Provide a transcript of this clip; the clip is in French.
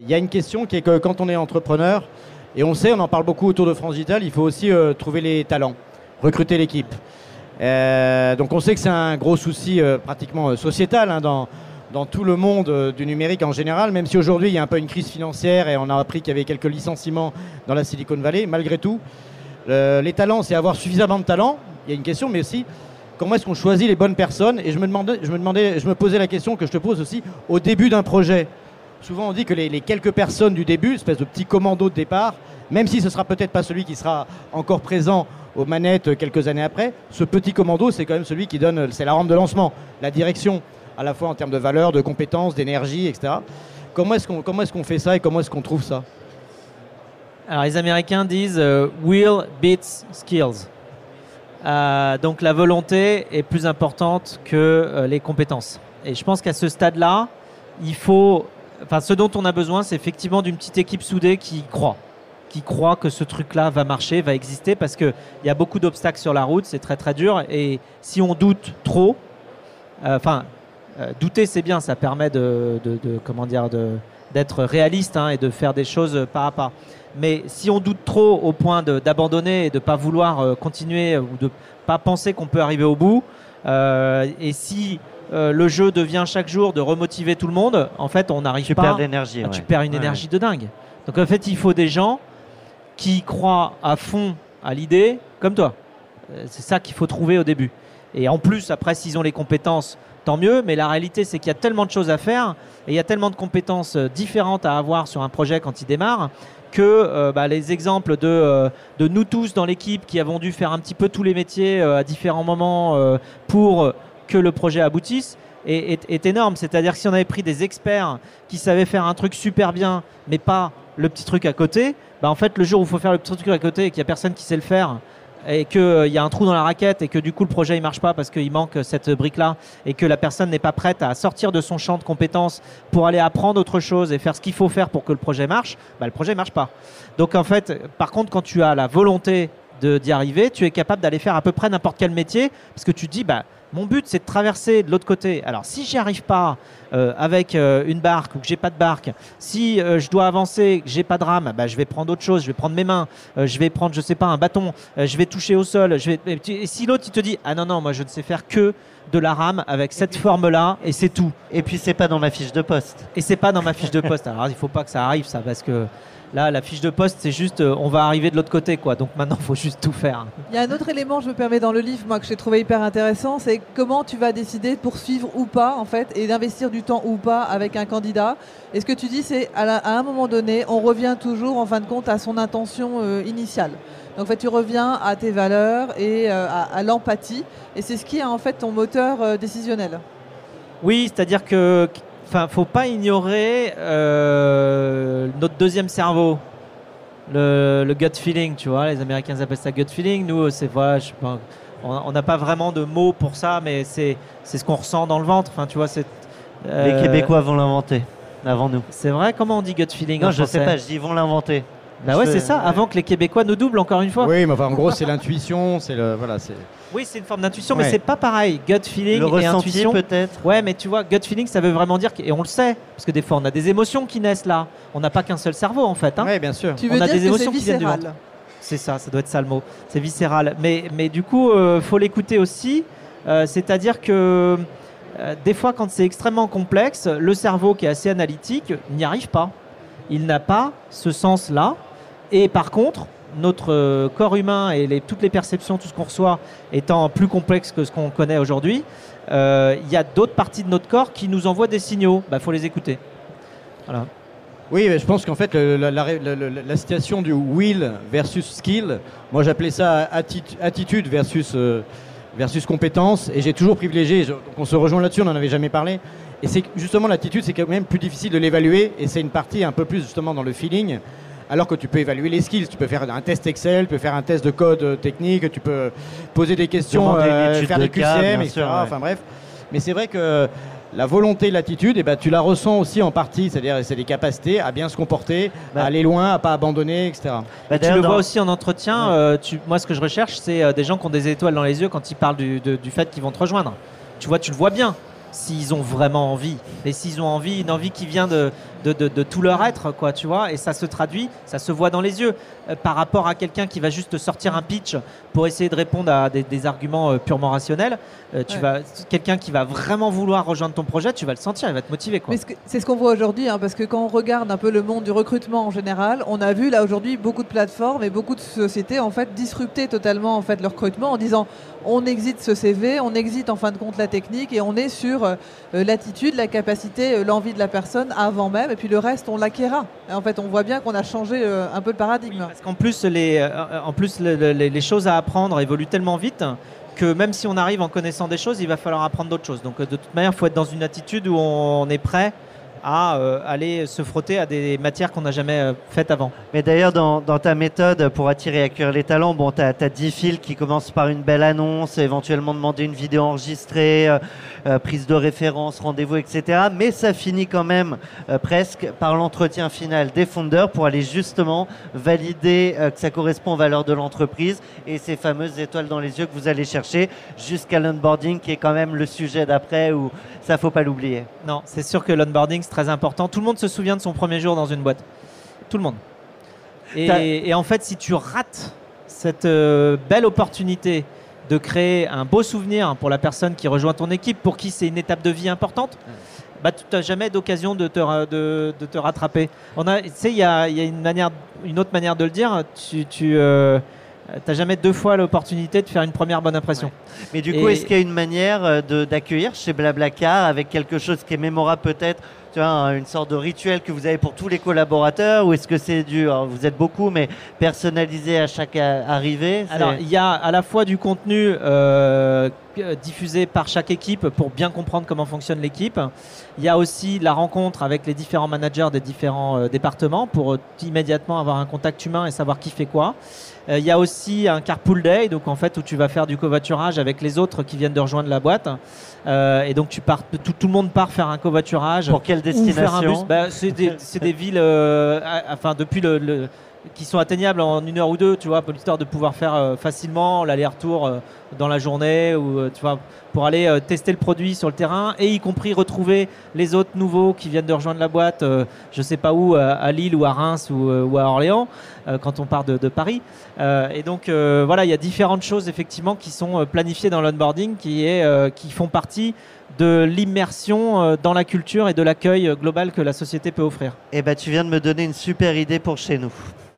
Il y a une question qui est que quand on est entrepreneur, et on sait, on en parle beaucoup autour de France Digital, il faut aussi euh, trouver les talents, recruter l'équipe. Euh, donc on sait que c'est un gros souci euh, pratiquement sociétal hein, dans, tout le monde du numérique en général, même si aujourd'hui il y a un peu une crise financière et on a appris qu'il y avait quelques licenciements dans la Silicon Valley, malgré tout, les talents, c'est avoir suffisamment de talent, il y a une question, mais aussi comment est-ce qu'on choisit les bonnes personnes? Et je me posais la question que je te pose aussi au début d'un projet. Souvent on dit que les, quelques personnes du début, espèce de petit commando de départ, même si ce sera peut-être pas celui qui sera encore présent aux manettes quelques années après, ce petit commando, c'est quand même celui qui donne, c'est la rampe de lancement, la direction, à la fois en termes de valeur, de compétences, d'énergie, etc. Comment est-ce qu'on comment est-ce qu'on fait ça et comment est-ce qu'on trouve ça? Alors les Américains disent euh, will beats skills. Euh, donc la volonté est plus importante que euh, les compétences. Et je pense qu'à ce stade-là, il faut, enfin ce dont on a besoin, c'est effectivement d'une petite équipe soudée qui croit, qui croit que ce truc-là va marcher, va exister, parce qu'il y a beaucoup d'obstacles sur la route, c'est très très dur. Et si on doute trop, euh, enfin euh, douter c'est bien, ça permet de, comment dire d'être réaliste hein, et de faire des choses pas à pas. Mais si on doute trop au point d'abandonner et de pas vouloir euh, continuer ou de pas penser qu'on peut arriver au bout, euh, et si euh, le jeu devient chaque jour de remotiver tout le monde, en fait, on n'arrive Tu pas. perds. Ah, Tu perds une Ouais. énergie de dingue. Donc en fait, il faut des gens qui croient à fond à l'idée, comme toi. Euh, C'est ça qu'il faut trouver au début. Et en plus, après, s'ils ont les compétences, tant mieux. Mais la réalité, c'est qu'il y a tellement de choses à faire et il y a tellement de compétences euh, différentes à avoir sur un projet quand il démarre que euh, bah, les exemples de, euh, de nous tous dans l'équipe qui avons dû faire un petit peu tous les métiers euh, à différents moments pour que le projet aboutisse est, énorme. C'est-à-dire que si on avait pris des experts qui savaient faire un truc super bien, mais pas le petit truc à côté, bah en fait, le jour où il faut faire le petit truc à côté et qu'il n'y a personne qui sait le faire, et qu'il y a un trou dans la raquette et que du coup le projet il marche pas parce qu'il manque cette brique là et que la personne n'est pas prête à sortir de son champ de compétences pour aller apprendre autre chose et faire ce qu'il faut faire pour que le projet marche, bah, le projet marche pas. Donc en fait, par contre, quand tu as la volonté d'y arriver, tu es capable d'aller faire à peu près n'importe quel métier parce que tu te dis bah mon but c'est de traverser de l'autre côté. Alors si j'y arrive pas euh, avec euh, une barque ou que j'ai pas de barque, si euh, je dois avancer, que j'ai pas de rame, bah, je vais prendre autre chose, je vais prendre mes mains, je vais prendre je sais pas un bâton, je vais toucher au sol, je vais et si l'autre il te dit ah non non moi je ne sais faire que de la rame avec cette forme là et c'est tout. Et puis c'est pas dans ma fiche de poste. Et c'est pas dans ma fiche de poste. Alors il faut pas que ça arrive ça parce que là la fiche de poste c'est juste euh, on va arriver de l'autre côté quoi. Donc maintenant il faut juste tout faire. Il y a un autre élément, je me permets, dans le livre, moi, que j'ai trouvé hyper intéressant, c'est comment tu vas décider de poursuivre ou pas, en fait, et d'investir du temps ou pas avec un candidat. Et ce que tu dis, c'est à un moment donné, on revient toujours, en fin de compte, à son intention euh, initiale. Donc, en fait, tu reviens à tes valeurs et euh, à, à l'empathie. Et c'est ce qui est, en fait, ton moteur euh, décisionnel. Oui, c'est-à-dire que, enfin, faut pas ignorer euh, notre deuxième cerveau, le, le gut feeling, tu vois. Les Américains appellent ça gut feeling. Nous, c'est voilà, je sais on n'a pas vraiment de mots pour ça, mais c'est c'est ce qu'on ressent dans le ventre. Enfin, tu vois, c'est. Les Québécois vont l'inventer avant nous. C'est vrai? Comment on dit gut feeling Non, en je sais français? pas, je dis ils vont l'inventer. Bah ouais, c'est ça. Avant que les Québécois nous doublent encore une fois. Oui, mais enfin, en gros, c'est l'intuition, c'est le. Voilà, c'est. Oui, c'est une forme d'intuition, mais Ouais. c'est pas pareil. Gut feeling Le et ressenti intuition. peut-être. Ouais, mais tu vois, gut feeling, ça veut vraiment dire, que- et on le sait, parce que des fois, on a des émotions qui naissent là. On n'a pas qu'un seul cerveau, en fait. hein. Oui, bien sûr. Tu On veux a dire des que c'est émotions qui viennent du viscéral. C'est ça, ça doit être ça le mot. C'est viscéral. Mais, mais du coup, euh, faut l'écouter aussi. Euh, C'est-à-dire que euh, des fois, quand c'est extrêmement complexe, le cerveau qui est assez analytique n'y arrive pas. Il n'a pas ce sens-là. Et par contre, notre euh, corps humain et toutes les perceptions, tout ce qu'on reçoit étant plus complexe que ce qu'on connaît aujourd'hui, euh, il y a d'autres parties de notre corps qui nous envoient des signaux. Il faut les écouter. Voilà. Oui, je pense qu'en fait, la, la- du will versus skill, moi j'appelais ça atti- attitude versus, euh, versus compétence, et j'ai toujours privilégié, je- on se rejoint là-dessus, on n'en avait jamais parlé, et c'est justement l'attitude, c'est quand même plus difficile de l'évaluer, et c'est une partie un peu plus justement dans le feeling, alors que tu peux évaluer les skills, tu peux faire un test Excel, tu peux faire un test de code euh, technique, tu peux poser des questions, euh, faire de des QCM, etc. sûr, ouais. Enfin bref, mais c'est vrai que la volonté, l'attitude, eh ben, tu la ressens aussi en partie, c'est-à-dire c'est des capacités à bien se comporter, Bah. à aller loin, à pas abandonner, etc. Bah, Et tu le vois aussi en entretien. euh, tu- moi, ce que je recherche, c'est euh, des gens qui ont des étoiles dans les yeux quand ils parlent du, de- du fait qu'ils vont te rejoindre. Tu vois, tu le vois bien s'ils ont vraiment envie. Et s'ils ont envie, une envie qui vient de, de, de- de tout leur être, quoi, tu vois, et ça se traduit, ça se voit dans les yeux. Euh, par rapport à quelqu'un qui va juste te sortir un pitch pour essayer de répondre à des, des arguments euh, purement rationnels, euh, tu Ouais. vas, quelqu'un qui va vraiment vouloir rejoindre ton projet, tu vas le sentir, il va te motiver, quoi. C'est ce qu'on voit aujourd'hui, hein, parce que quand on regarde un peu le monde du recrutement en général, on a vu là aujourd'hui beaucoup de plateformes et beaucoup de sociétés en fait disrupter totalement en fait le recrutement en disant on exite ce CV, on exite en fin de compte la technique et on est sur l'attitude, la capacité, l'envie de la personne avant même et puis le reste on l'acquérera. En fait, on voit bien qu'on a changé euh, un peu le paradigme. Parce qu'en plus, les, euh, en plus le- le- les, les choses à apprendre évoluent tellement vite que même si on arrive en connaissant des choses, il va falloir apprendre d'autres choses. Donc euh, de toute manière, il faut être dans une attitude où on est prêt à euh, aller se frotter à des matières qu'on n'a jamais euh, faites avant. Mais d'ailleurs, dans, dans ta méthode pour attirer et accueillir les talents, bon, tu as, 10 fils qui commencent par une belle annonce, éventuellement demander une vidéo enregistrée, euh, prise de référence, rendez-vous, etc. Mais ça finit quand même presque par l'entretien final des founders pour aller justement valider que ça correspond aux valeurs de l'entreprise et ces fameuses étoiles dans les yeux que vous allez chercher jusqu'à l'onboarding qui est quand même le sujet d'après où ça faut pas l'oublier. Non, c'est sûr que l'onboarding, c'est très important. Tout le monde se souvient de son premier jour dans une boîte. Tout le monde. Et, et en fait, si tu rates cette euh, belle opportunité de créer un beau souvenir pour la personne qui rejoint ton équipe, pour qui c'est une étape de vie importante, bah, tu n'as jamais d'occasion de te, de, de te rattraper. On a, tu sais, il y a, il y a une, manière, une autre manière de le dire. Tu, tu n'as jamais deux fois l'opportunité de faire une première bonne impression. Mais du coup, est-ce qu'il y a une manière euh, d'accueillir chez Blablacar avec quelque chose qui est mémorable peut-être tu vois, un- une sorte de rituel que vous avez pour tous les collaborateurs ou est-ce que c'est du, alors, vous êtes beaucoup, mais personnalisé à chaque arrivée Alors, il y a à la fois du contenu euh, diffusé par chaque équipe pour bien comprendre comment fonctionne l'équipe. Il y a aussi la rencontre avec les différents managers des différents euh, départements pour euh, immédiatement avoir un contact humain et savoir qui fait quoi. Il y a aussi un carpool day, donc en fait où tu vas faire du covoiturage avec les autres qui viennent de rejoindre la boîte. Et donc tu pars, tout, tout le monde part faire un covoiturage pour quelle destination Bah, c'est des, villes, euh, à- enfin depuis le, le- qui sont atteignables en une heure ou deux, tu vois, pour l'histoire de pouvoir faire euh, facilement l'aller-retour euh, dans la journée ou tu vois pour aller tester le produit sur le terrain et y compris retrouver les autres nouveaux qui viennent de rejoindre la boîte, je sais pas où, à, Lille ou à Reims ou, ou à Orléans quand on part de, Paris. Euh, et donc euh, voilà, il y a différentes choses effectivement qui sont euh, planifiées dans l'onboarding qui est euh, qui font partie de l'immersion euh, dans la culture et de l'accueil euh, global que la société peut offrir. Eh ben, tu viens de me donner une super idée pour chez nous.